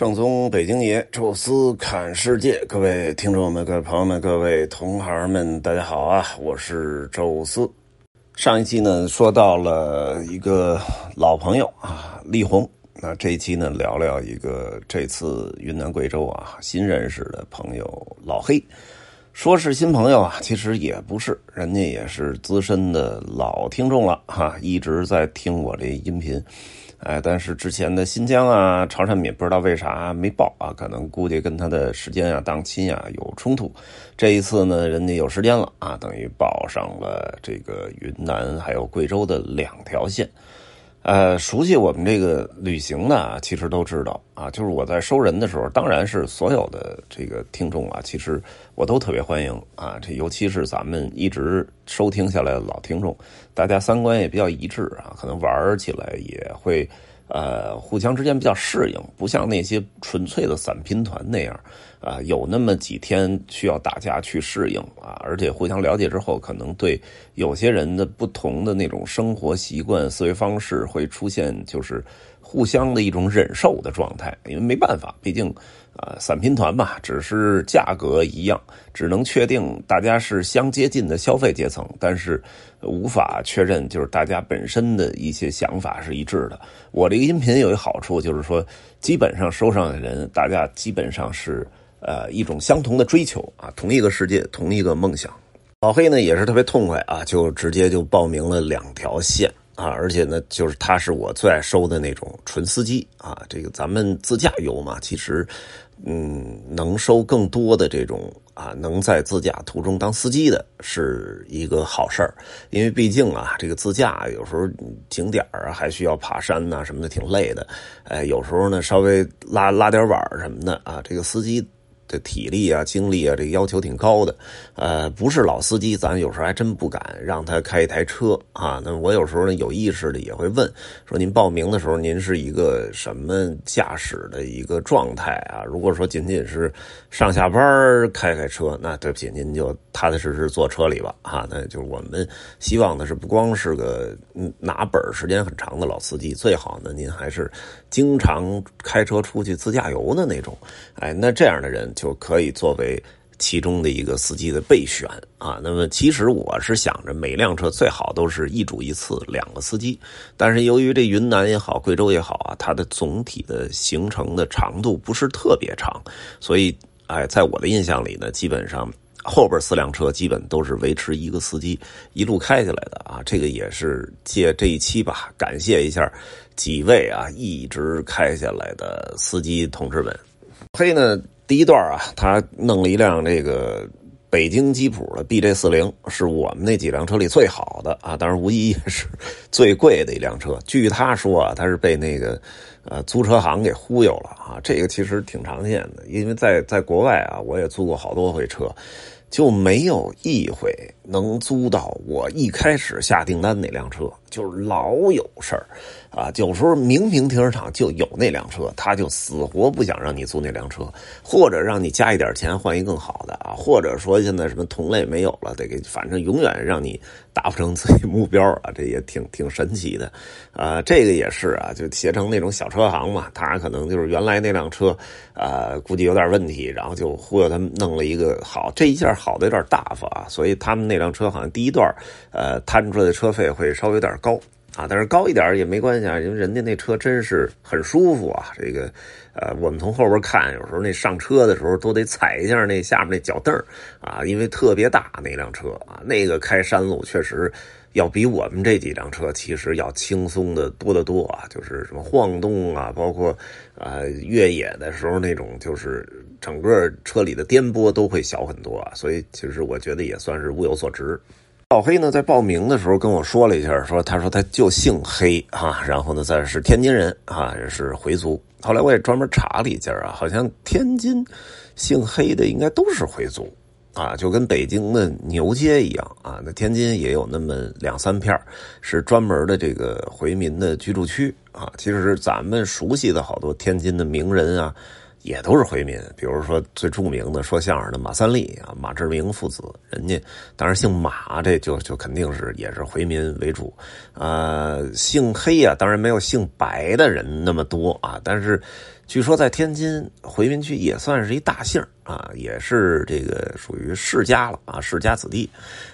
正宗北京爷，宙斯看世界，各位听众们、各位朋友们、各位同行们，大家好啊！我是宙斯。上一期呢，说到了一个老朋友啊，力宏。那这一期呢，聊聊一个这次云南贵州啊新认识的朋友老黑。说是新朋友啊，其实也不是，人家也是资深的老听众了哈，一直在听我这音频。哎，但是之前的新疆啊、潮汕闽不知道为啥没报啊，可能估计跟他的时间啊、档期啊有冲突。这一次呢，人家有时间了啊，等于报上了这个云南还有贵州的两条线。呃，熟悉我们这个旅行的，其实都知道啊，就是我在收人的时候，当然是所有的这个听众啊，其实我都特别欢迎啊。这尤其是咱们一直收听下来的老听众，大家三观也比较一致啊，可能玩起来也会。呃，互相之间比较适应，不像那些纯粹的散拼团那样，啊，有那么几天需要大家去适应啊，而且互相了解之后，可能对有些人的不同的那种生活习惯、思维方式会出现就是互相的一种忍受的状态，因为没办法，毕竟。啊，散拼团嘛，只是价格一样，只能确定大家是相接近的消费阶层，但是无法确认就是大家本身的一些想法是一致的。我这个音频有一好处，就是说基本上收上的人，大家基本上是呃一种相同的追求啊，同一个世界，同一个梦想。老黑呢也是特别痛快啊，就直接就报名了两条线。啊，而且呢，就是他是我最爱收的那种纯司机啊。这个咱们自驾游嘛，其实，嗯，能收更多的这种啊，能在自驾途中当司机的是一个好事儿。因为毕竟啊，这个自驾有时候景点儿还需要爬山呐什么的，挺累的。哎，有时候呢，稍微拉拉点碗什么的啊，这个司机。这体力啊、精力啊，这个要求挺高的。呃，不是老司机，咱有时候还真不敢让他开一台车啊。那我有时候呢，有意识的也会问说：您报名的时候，您是一个什么驾驶的一个状态啊？如果说仅仅是上下班开开车，那对不起，您就踏踏实实坐车里吧。啊，那就是我们希望的是，不光是个拿本时间很长的老司机，最好呢，您还是经常开车出去自驾游的那种。哎，那这样的人。就可以作为其中的一个司机的备选啊。那么其实我是想着每辆车最好都是一主一次两个司机，但是由于这云南也好，贵州也好啊，它的总体的行程的长度不是特别长，所以哎，在我的印象里呢，基本上后边四辆车基本都是维持一个司机一路开下来的啊。这个也是借这一期吧，感谢一下几位啊一直开下来的司机同志们。黑呢？第一段啊，他弄了一辆这个北京吉普的 BJ 四零，是我们那几辆车里最好的啊，当然无疑也是最贵的一辆车。据他说啊，他是被那个呃租车行给忽悠了啊，这个其实挺常见的，因为在在国外啊，我也租过好多回车，就没有一回能租到我一开始下订单那辆车，就是老有事儿。啊，有时候明明停车场就有那辆车，他就死活不想让你租那辆车，或者让你加一点钱换一更好的啊，或者说现在什么同类没有了，得给，反正永远让你达不成自己目标啊，这也挺挺神奇的，啊，这个也是啊，就携程那种小车行嘛，他可能就是原来那辆车，呃，估计有点问题，然后就忽悠他们弄了一个好，这一下好的有点大发啊，所以他们那辆车好像第一段，呃，摊出来的车费会稍微有点高。啊，但是高一点也没关系啊，因为人家那车真是很舒服啊。这个，呃，我们从后边看，有时候那上车的时候都得踩一下那下面那脚凳啊，因为特别大那辆车啊，那个开山路确实要比我们这几辆车其实要轻松的多得多啊。就是什么晃动啊，包括呃越野的时候那种，就是整个车里的颠簸都会小很多啊。所以其实我觉得也算是物有所值。老黑呢，在报名的时候跟我说了一下，说他说他就姓黑啊，然后呢，再是天津人啊，也是回族。后来我也专门查了一下啊，好像天津姓黑的应该都是回族啊，就跟北京的牛街一样啊。那天津也有那么两三片是专门的这个回民的居住区啊。其实咱们熟悉的好多天津的名人啊。也都是回民。比如说最著名的说相声的马三立啊，马志明父子，人家当然姓马，这就就肯定是也是回民为主。呃，姓黑啊，当然没有姓白的人那么多啊，但是。据说在天津回民区也算是一大姓啊，也是这个属于世家了啊，世家子弟。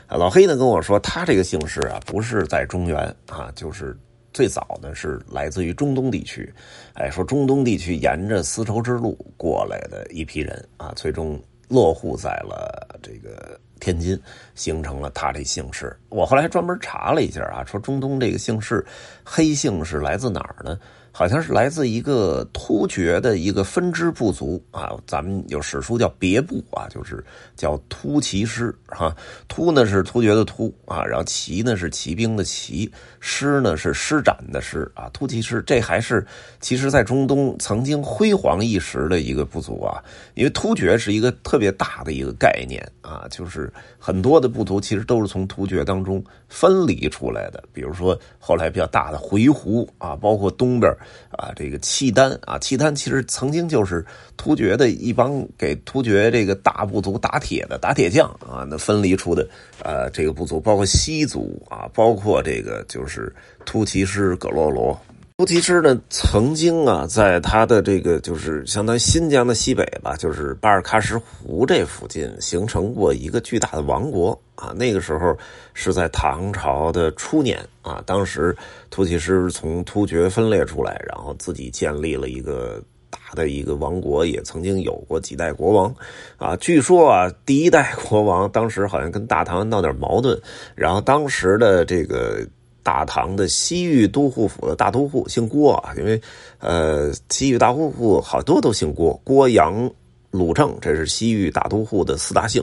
老黑呢跟我说，他这个姓氏啊不是在中原啊，就是最早呢是来自于中东地区。哎，说中东地区沿着丝绸之路过来的一批人啊，最终落户在了这个天津，形成了他这姓氏。我后来专门查了一下啊，说中东这个姓氏黑姓是来自哪儿呢？好像是来自一个突厥的一个分支部族啊，咱们有史书叫别部啊，就是叫突骑师哈。突呢是突厥的突啊，然后骑呢是骑兵的骑，师呢是施展的师啊。突骑师这还是其实在中东曾经辉煌一时的一个部族啊，因为突厥是一个特别大的一个概念啊，就是很多的部族其实都是从突厥当中分离出来的，比如说后来比较大的回鹘啊，包括东边。啊，这个契丹啊，契丹其实曾经就是突厥的一帮给突厥这个大部族打铁的打铁匠啊，那分离出的呃这个部族，包括西族啊，包括这个就是突骑师葛洛罗。突骑师呢，曾经啊，在他的这个就是相当于新疆的西北吧，就是巴尔喀什湖这附近，形成过一个巨大的王国啊。那个时候是在唐朝的初年啊，当时突骑师从突厥分裂出来，然后自己建立了一个大的一个王国，也曾经有过几代国王啊。据说啊，第一代国王当时好像跟大唐闹点矛盾，然后当时的这个。大唐的西域都护府的大都护姓郭啊，因为，呃，西域大都护好多都姓郭，郭阳。鲁正，这是西域大都护的四大姓。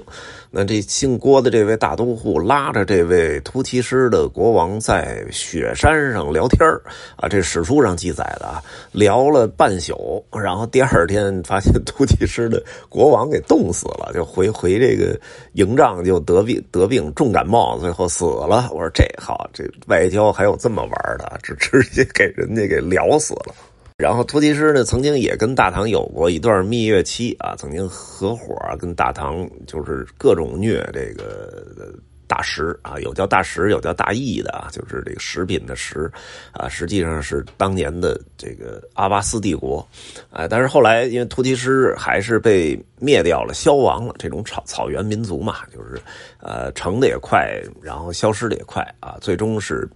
那这姓郭的这位大都护拉着这位突骑师的国王在雪山上聊天啊，这史书上记载的啊，聊了半宿，然后第二天发现突骑师的国王给冻死了，就回回这个营帐就得病得病重感冒，最后死了。我说这好，这外交还有这么玩的，直直接给人家给聊死了。然后突骑师呢，曾经也跟大唐有过一段蜜月期啊，曾经合伙跟大唐就是各种虐这个大食啊，有叫大食，有叫大义的啊，就是这个食品的食啊，实际上是当年的这个阿巴斯帝国啊，但是后来因为突骑师还是被灭掉了，消亡了，这种草草原民族嘛，就是呃成的也快，然后消失的也快啊，最终是。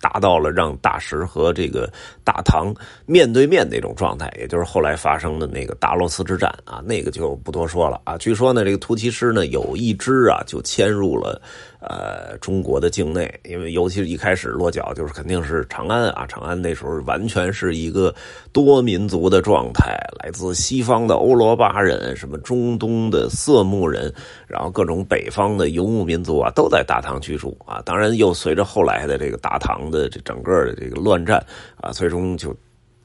达到了让大石和这个大唐面对面那种状态，也就是后来发生的那个达洛斯之战啊，那个就不多说了啊。据说呢，这个突骑师呢有一支啊就迁入了。呃，中国的境内，因为尤其是一开始落脚就是肯定是长安啊，长安那时候完全是一个多民族的状态，来自西方的欧罗巴人，什么中东的色目人，然后各种北方的游牧民族啊，都在大唐居住啊。当然，又随着后来的这个大唐的这整个的这个乱战啊，最终就。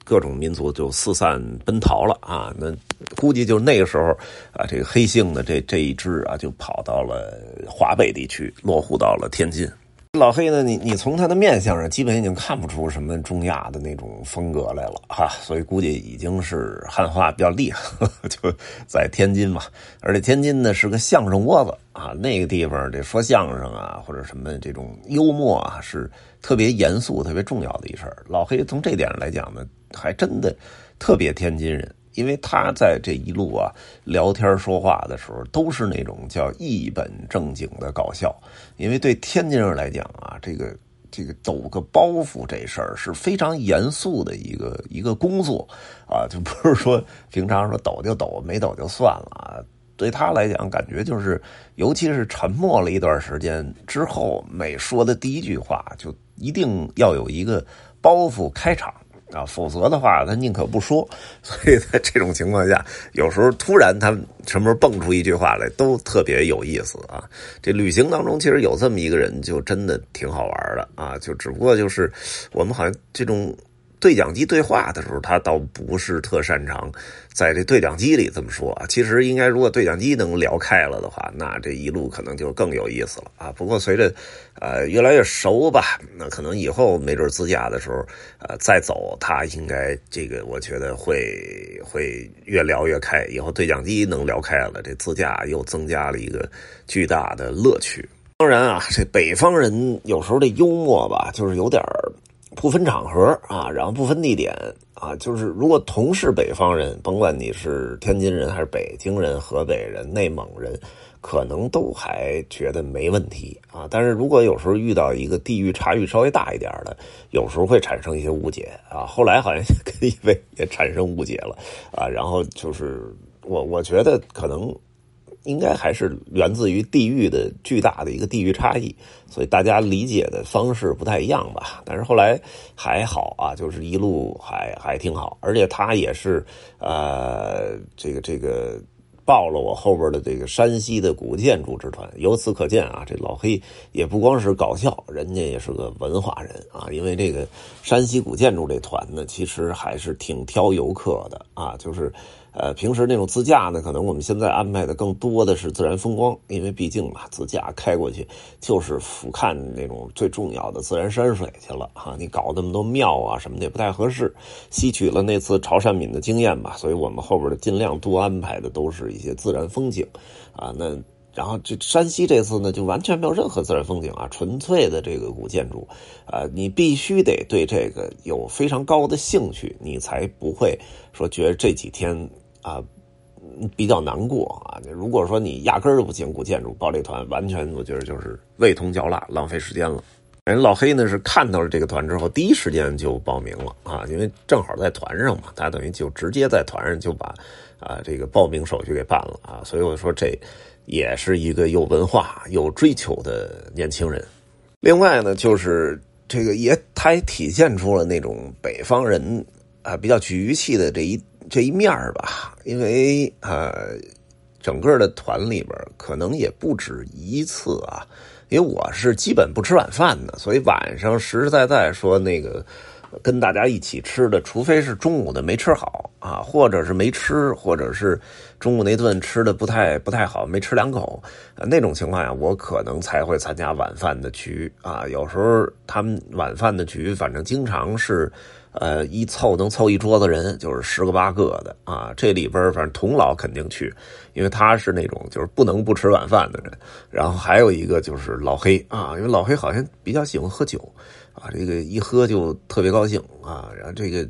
各种民族就四散奔逃了啊！那估计就那个时候啊，这个黑姓的这这一支啊，就跑到了华北地区，落户到了天津。老黑呢，你你从他的面相上，基本已经看不出什么中亚的那种风格来了哈，所以估计已经是汉化比较厉害，就在天津嘛。而且天津呢是个相声窝子啊，那个地方这说相声啊，或者什么这种幽默啊，是特别严肃、特别重要的一事老黑从这点上来讲呢。还真的特别天津人，因为他在这一路啊聊天说话的时候，都是那种叫一本正经的搞笑。因为对天津人来讲啊，这个这个抖个包袱这事儿是非常严肃的一个一个工作啊，就不是说平常说抖就抖，没抖就算了啊。对他来讲，感觉就是，尤其是沉默了一段时间之后，每说的第一句话，就一定要有一个包袱开场。啊，否则的话，他宁可不说。所以在这种情况下，有时候突然他什么时候蹦出一句话来，都特别有意思啊。这旅行当中，其实有这么一个人，就真的挺好玩的啊。就只不过就是，我们好像这种对讲机对话的时候，他倒不是特擅长在这对讲机里这么说啊。其实应该，如果对讲机能聊开了的话，那这一路可能就更有意思了啊。不过随着呃越来越熟吧，那可能以后没准自驾的时候呃再走，他应该这个我觉得会会越聊越开。以后对讲机能聊开了，这自驾又增加了一个巨大的乐趣。当然啊，这北方人有时候这幽默吧，就是有点不分场合啊，然后不分地点啊，就是如果同是北方人，甭管你是天津人还是北京人、河北人、内蒙人，可能都还觉得没问题啊。但是如果有时候遇到一个地域差异稍微大一点的，有时候会产生一些误解啊。后来好像 跟一位也产生误解了啊。然后就是我我觉得可能。应该还是源自于地域的巨大的一个地域差异，所以大家理解的方式不太一样吧。但是后来还好啊，就是一路还还挺好，而且他也是呃，这个这个报了我后边的这个山西的古建筑之团。由此可见啊，这老黑也不光是搞笑，人家也是个文化人啊。因为这个山西古建筑这团呢，其实还是挺挑游客的啊，就是。呃，平时那种自驾呢，可能我们现在安排的更多的是自然风光，因为毕竟嘛，自驾开过去就是俯瞰那种最重要的自然山水去了哈。你搞那么多庙啊什么的也不太合适，吸取了那次潮汕闽的经验吧，所以我们后边的尽量多安排的都是一些自然风景啊。那然后这山西这次呢，就完全没有任何自然风景啊，纯粹的这个古建筑啊，你必须得对这个有非常高的兴趣，你才不会说觉得这几天。啊，比较难过啊！如果说你压根儿就不行古建筑，报这团完全我觉得就是味同嚼蜡，浪费时间了。人老黑呢是看到了这个团之后，第一时间就报名了啊，因为正好在团上嘛，他等于就直接在团上就把啊这个报名手续给办了啊。所以我说这也是一个有文化、有追求的年轻人。另外呢，就是这个也他也体现出了那种北方人啊比较局气的这一。这一面吧，因为呃，整个的团里边可能也不止一次啊，因为我是基本不吃晚饭的，所以晚上实实在在说那个跟大家一起吃的，除非是中午的没吃好啊，或者是没吃，或者是中午那顿吃的不太不太好，没吃两口，那种情况下，我可能才会参加晚饭的局啊。有时候他们晚饭的局，反正经常是。呃，一凑能凑一桌子人，就是十个八个的啊。这里边反正童老肯定去，因为他是那种就是不能不吃晚饭的人。然后还有一个就是老黑啊，因为老黑好像比较喜欢喝酒啊，这个一喝就特别高兴啊。然后这个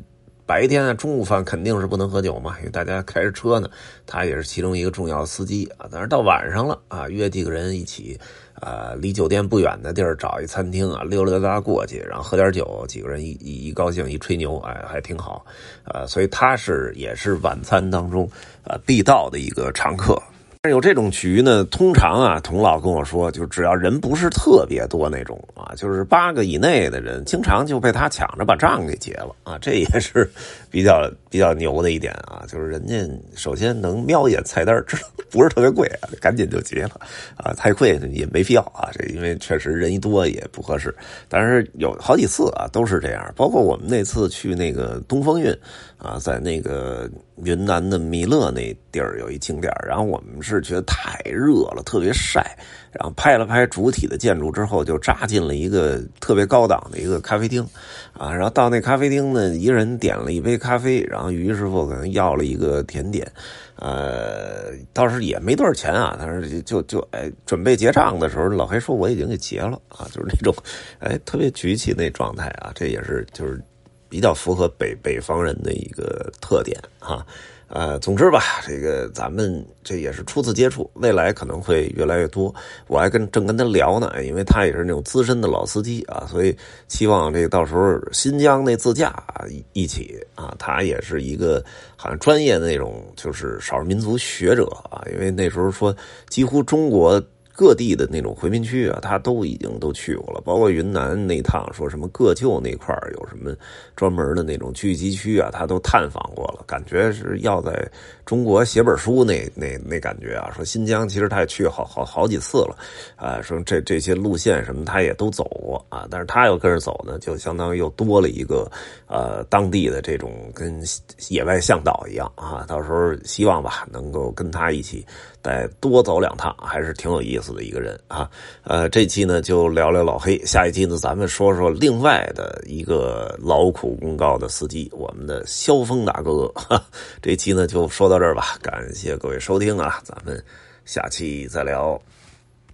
白天啊，中午饭肯定是不能喝酒嘛，因为大家开着车呢，他也是其中一个重要司机啊。但是到晚上了啊，约几个人一起。啊，离酒店不远的地儿找一餐厅啊，溜溜达达过去，然后喝点酒，几个人一一一高兴一吹牛，哎，还挺好，啊，所以他是也是晚餐当中啊必到的一个常客。但是有这种局呢，通常啊，童老跟我说，就只要人不是特别多那种啊，就是八个以内的人，经常就被他抢着把账给结了啊，这也是比较比较牛的一点啊，就是人家首先能瞄一眼菜单，知道不是特别贵啊，赶紧就结了啊，太贵也没必要啊，这因为确实人一多也不合适，但是有好几次啊都是这样，包括我们那次去那个东风运啊，在那个。云南的弥勒那地儿有一景点，然后我们是觉得太热了，特别晒，然后拍了拍主体的建筑之后，就扎进了一个特别高档的一个咖啡厅，啊，然后到那咖啡厅呢，一人点了一杯咖啡，然后于师傅可能要了一个甜点，呃，倒是也没多少钱啊，但是就就哎，准备结账的时候，老黑说我已经给结了啊，就是那种哎特别举起那状态啊，这也是就是。比较符合北北方人的一个特点哈，呃，总之吧，这个咱们这也是初次接触，未来可能会越来越多。我还跟正跟他聊呢，因为他也是那种资深的老司机啊，所以希望这到时候新疆那自驾一起啊，他也是一个好像专业的那种就是少数民族学者啊，因为那时候说几乎中国。各地的那种回民区啊，他都已经都去过了，包括云南那趟，说什么个旧那块有什么专门的那种聚集区啊，他都探访过了，感觉是要在中国写本书那那那感觉啊。说新疆其实他也去好好好几次了，啊，说这这些路线什么他也都走过啊，但是他要跟着走呢，就相当于又多了一个呃当地的这种跟野外向导一样啊。到时候希望吧，能够跟他一起再多走两趟，还是挺有意思。的一个人啊，呃，这期呢就聊聊老黑，下一期呢咱们说说另外的一个劳苦功高的司机，我们的萧峰大哥。这期呢就说到这儿吧，感谢各位收听啊，咱们下期再聊。